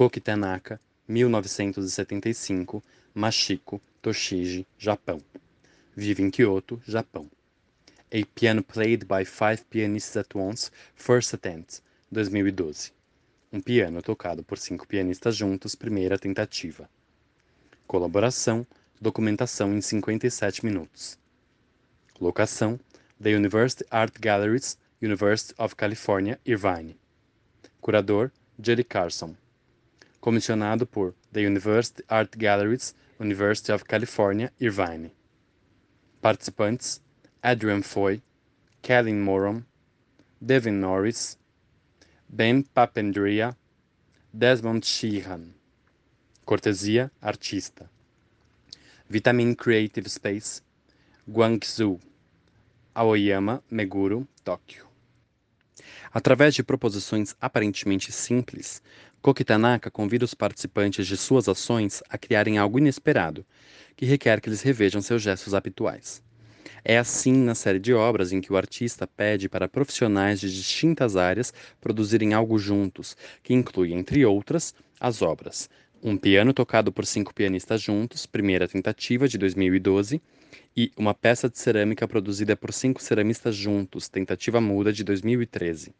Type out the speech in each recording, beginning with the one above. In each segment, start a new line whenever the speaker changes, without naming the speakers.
Koki Tanaka, 1975, Machiko, Toshiji, Japão. Vive em Kyoto, Japão. A Piano Played by Five Pianists at Once, First Attempt, 2012. Um piano tocado por cinco pianistas juntos, primeira tentativa. Colaboração, documentação em 57 minutos. Locação: The University Art Galleries, University of California, Irvine. Curador: Judy Carson. Comissionado por The University Art Galleries, University of California, Irvine. Participantes: Adrian Foy, Kellen Moron, Devin Norris, Ben Papandrea, Desmond Sheehan. Cortesia: Artista. Vitamin Creative Space, Guangzhou, Aoyama, Meguro, Tóquio. Através de proposições aparentemente simples, Kokitanaka convida os participantes de suas ações a criarem algo inesperado, que requer que eles revejam seus gestos habituais. É assim na série de obras em que o artista pede para profissionais de distintas áreas produzirem algo juntos, que inclui, entre outras, as obras Um Piano Tocado por Cinco Pianistas Juntos, primeira tentativa de 2012, e Uma Peça de Cerâmica Produzida por Cinco Ceramistas Juntos, tentativa muda de 2013.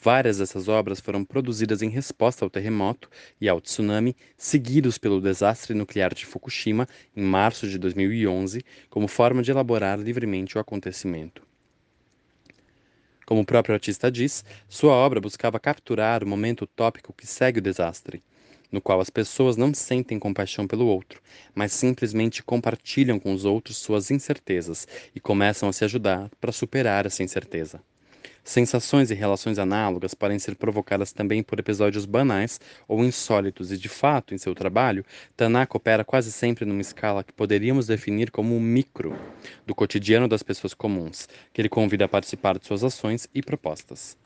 Várias dessas obras foram produzidas em resposta ao terremoto e ao tsunami, seguidos pelo desastre nuclear de Fukushima em março de 2011, como forma de elaborar livremente o acontecimento. Como o próprio artista diz, sua obra buscava capturar o momento utópico que segue o desastre, no qual as pessoas não sentem compaixão pelo outro, mas simplesmente compartilham com os outros suas incertezas e começam a se ajudar para superar essa incerteza. Sensações e relações análogas podem ser provocadas também por episódios banais ou insólitos, e de fato, em seu trabalho, Tanaka opera quase sempre numa escala que poderíamos definir como um micro, do cotidiano das pessoas comuns, que ele convida a participar de suas ações e propostas.